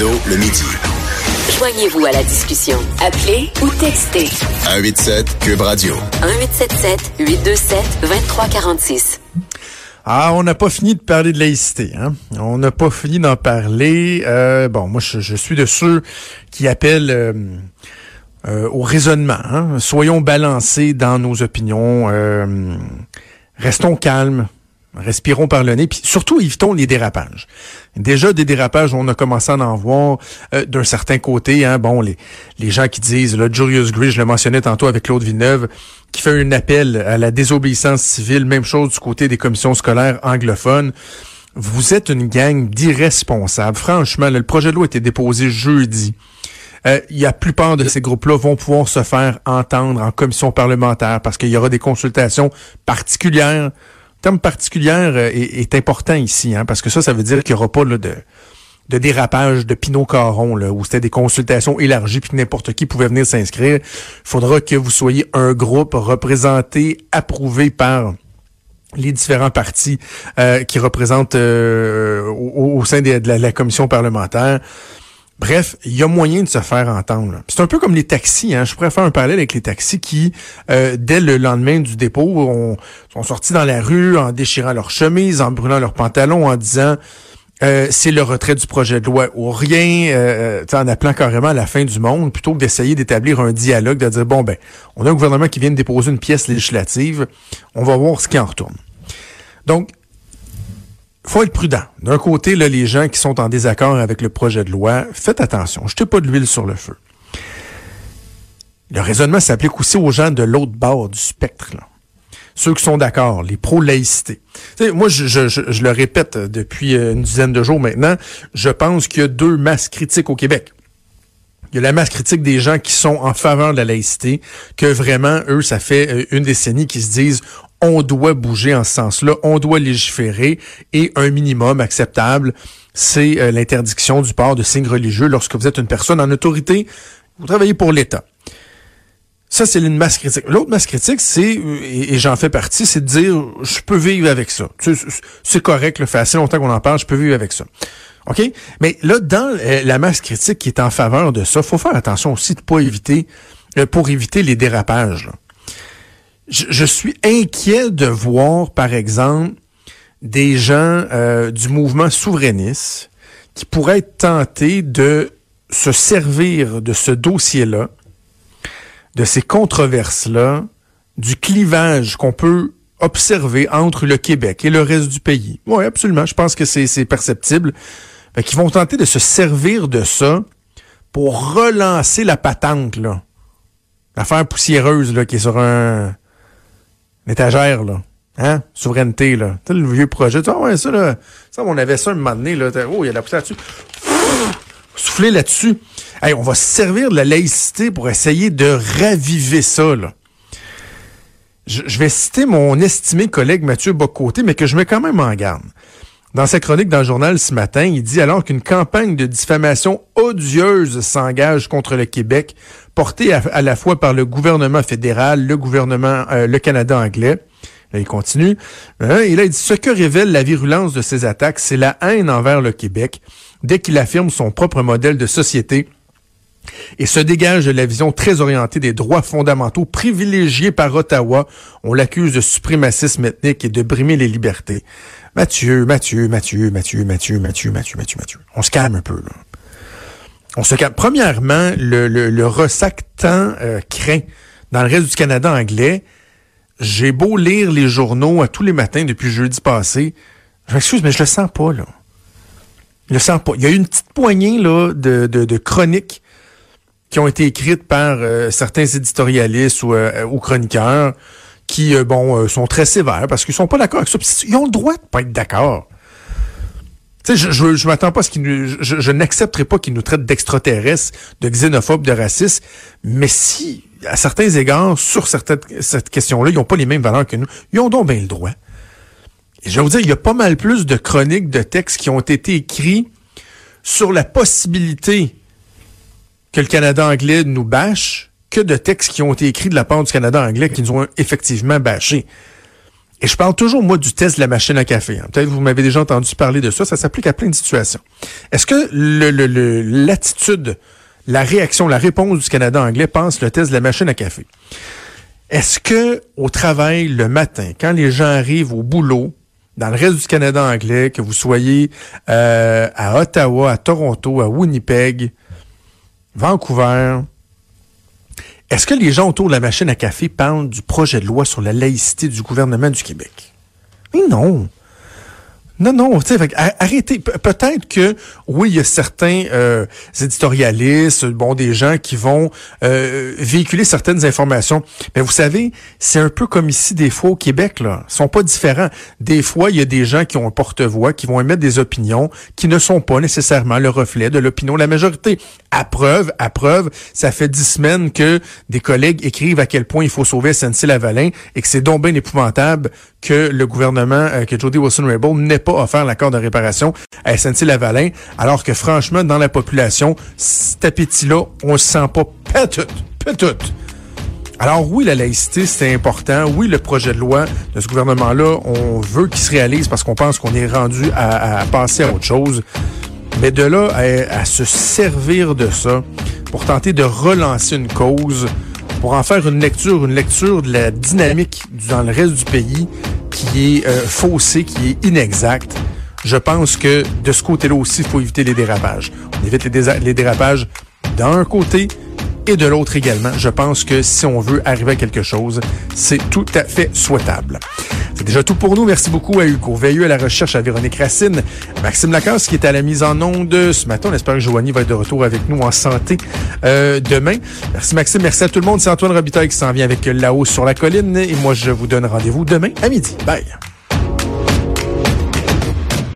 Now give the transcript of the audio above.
Trudeau le midi. Joignez-vous à la discussion. Appelez ou textez 187 Cube Radio. 1877 827 2346. Ah, on n'a pas fini de parler de laïcité. Hein? On n'a pas fini d'en parler. Euh, bon, moi, je, je, suis de ceux qui appellent euh, euh, au raisonnement. Hein? Soyons balancés dans nos opinions. Euh, restons calmes. Respirons par le nez, puis surtout évitons les dérapages. Déjà des dérapages, on a commencé à en voir euh, d'un certain côté. Hein, bon, les, les gens qui disent, là, Julius Gray, je le mentionnais tantôt avec Claude Villeneuve, qui fait un appel à la désobéissance civile, même chose du côté des commissions scolaires anglophones. Vous êtes une gang d'irresponsables. Franchement, le projet de loi a été déposé jeudi. Euh, il y a plupart de ces groupes-là vont pouvoir se faire entendre en commission parlementaire parce qu'il y aura des consultations particulières terme particulière euh, est, important ici, hein, parce que ça, ça veut dire qu'il n'y aura pas là, de, de dérapage de Pinot Caron, là, où c'était des consultations élargies puis n'importe qui pouvait venir s'inscrire. Il faudra que vous soyez un groupe représenté, approuvé par les différents partis euh, qui représentent euh, au, sein de, la, commission parlementaire. Bref, il y a moyen de se faire entendre. C'est un peu comme les taxis. Hein. Je pourrais faire un parallèle avec les taxis qui, euh, dès le lendemain du dépôt, ont, sont sortis dans la rue en déchirant leurs chemises, en brûlant leurs pantalons, en disant euh, c'est le retrait du projet de loi ou rien, euh, en appelant carrément à la fin du monde, plutôt que d'essayer d'établir un dialogue, de dire bon ben, on a un gouvernement qui vient de déposer une pièce législative, on va voir ce qui en retourne. Donc, faut être prudent. D'un côté, là, les gens qui sont en désaccord avec le projet de loi, faites attention, jetez pas de l'huile sur le feu. Le raisonnement s'applique aussi aux gens de l'autre bord du spectre. Ceux qui sont d'accord, les pro-laïcité. Moi, je, le répète depuis une dizaine de jours maintenant, je pense qu'il y a deux masses critiques au Québec. Il y a la masse critique des gens qui sont en faveur de la laïcité, que vraiment, eux, ça fait euh, une décennie qu'ils se disent on doit bouger en ce sens-là, on doit légiférer et un minimum acceptable, c'est euh, l'interdiction du port de signes religieux lorsque vous êtes une personne en autorité, vous travaillez pour l'État. Ça, c'est une masse critique. L'autre masse critique, c'est, euh, et, j'en fais partie, c'est de dire, je peux vivre avec ça. C'est correct, le fait assez longtemps qu'on en parle, je peux vivre avec ça. OK? Mais là, dans euh, la masse critique qui est en faveur de ça, faut faire attention aussi de pas éviter, pour éviter les dérapages. Je, suis inquiet de voir, par exemple, des gens euh, du mouvement souverainiste qui pourraient être tentés de se servir de ce dossier-là, de ces controverses-là, du clivage qu'on peut observer entre le Québec et le reste du pays. Oui, absolument. Je pense que c'est perceptible. Fait qu'ils vont tenter de se servir de ça pour relancer la patente, là. L'affaire poussiéreuse, là, qui est sur un, étagère, là. Hein? Souveraineté, là. Tu le vieux projet. Ah ouais, ça, là. Ça, on avait ça un moment donné, là. Oh, il y a la poussière là-dessus. Souffler là-dessus. Hey, on va se servir de la laïcité pour essayer de raviver ça, là. Je, je vais citer mon estimé collègue Mathieu Bocoté, mais que je mets quand même en garde. Dans sa chronique dans le journal ce matin, il dit alors qu'une campagne de diffamation odieuse s'engage contre le Québec, portée à, la fois par le gouvernement fédéral, le gouvernement, euh, le Canada anglais. Là, il continue. Hein, il dit, ce que révèle la virulence de ces attaques, c'est la haine envers le Québec, dès qu'il affirme son propre modèle de société et se dégage de la vision très orientée des droits fondamentaux privilégiés par Ottawa. On l'accuse de suprémacisme ethnique et de brimer les libertés. Mathieu, Mathieu, Mathieu, Mathieu, Mathieu, Mathieu, Mathieu, Mathieu, Mathieu. On se calme un peu, là. On se calme. Premièrement, le, le, le ressac tant euh, craint dans le reste du Canada anglais. J'ai beau lire les journaux à tous les matins depuis jeudi passé. Je m'excuse, mais je le sens pas, là. Je le sens pas. Il y a eu une petite poignée, là, de, de, de chroniques qui ont été écrites par euh, certains éditorialistes ou, euh, ou chroniqueurs qui, euh, bon, euh, sont très sévères parce qu'ils sont pas d'accord avec ça. Ils ont le droit de pas être d'accord. Tu sais, je, je, je m'attends pas à ce qu'il nous, je, je n'accepterai pas qu'ils nous traitent d'extraterrestres, de xénophobes, de racistes. Mais si, à certains égards, sur certaines, cette question-là, ils n'ont pas les mêmes valeurs que nous, ils ont donc bien le droit. Et je vais vous dire, il y a pas mal plus de chroniques, de textes qui ont été écrits sur la possibilité que le Canada anglais nous bâche que de textes qui ont été écrits de la part du Canada anglais qui nous ont effectivement bâchés. Et je parle toujours, moi, du test de la machine à café. Hein. Peut-être vous m'avez déjà entendu parler de ça. Ça s'applique à plein de situations. Est-ce que l'attitude, la réaction, la réponse du Canada anglais pense le test de la machine à café? Est-ce que au travail, le matin, quand les gens arrivent au boulot, dans le reste du Canada anglais, que vous soyez euh, à Ottawa, à Toronto, à Winnipeg, Vancouver, est-ce que les gens autour de la machine à café parlent du projet de loi sur la laïcité du gouvernement du Québec? Non. Non, non, tu sais, arrêtez. Peut-être que, oui, il y a certains euh, éditorialistes, bon, des gens qui vont euh, véhiculer certaines informations. Mais vous savez, c'est un peu comme ici, des fois, au Québec, là. Ils sont pas différents. Des fois, il y a des gens qui ont un porte-voix, qui vont émettre des opinions qui ne sont pas nécessairement le reflet de l'opinion de la majorité. À preuve, à preuve, ça fait dix semaines que des collègues écrivent à quel point il faut sauver SNC-Lavalin et que c'est donc bien épouvantable que le gouvernement, euh, que Jody Wilson-Raybould n'ait pas offert l'accord de réparation à SNC-Lavalin, alors que franchement, dans la population, cet appétit-là, on se sent pas tout, tout. Alors oui, la laïcité, c'est important. Oui, le projet de loi de ce gouvernement-là, on veut qu'il se réalise parce qu'on pense qu'on est rendu à, à, passer à autre chose. Mais de là à, à se servir de ça pour tenter de relancer une cause, pour en faire une lecture, une lecture de la dynamique dans le reste du pays qui est euh, faussée, qui est inexacte. Je pense que de ce côté-là aussi, il faut éviter les dérapages. On évite les, les dérapages d'un côté et de l'autre également. Je pense que si on veut arriver à quelque chose, c'est tout à fait souhaitable. C'est déjà tout pour nous. Merci beaucoup à Hugo Veilleux, à la recherche, à Véronique Racine, Maxime Lacasse qui est à la mise en onde ce matin. On espère que Joanie va être de retour avec nous en santé euh, demain. Merci Maxime, merci à tout le monde. C'est Antoine Robitaille qui s'en vient avec La hausse sur la colline et moi je vous donne rendez-vous demain à midi. Bye.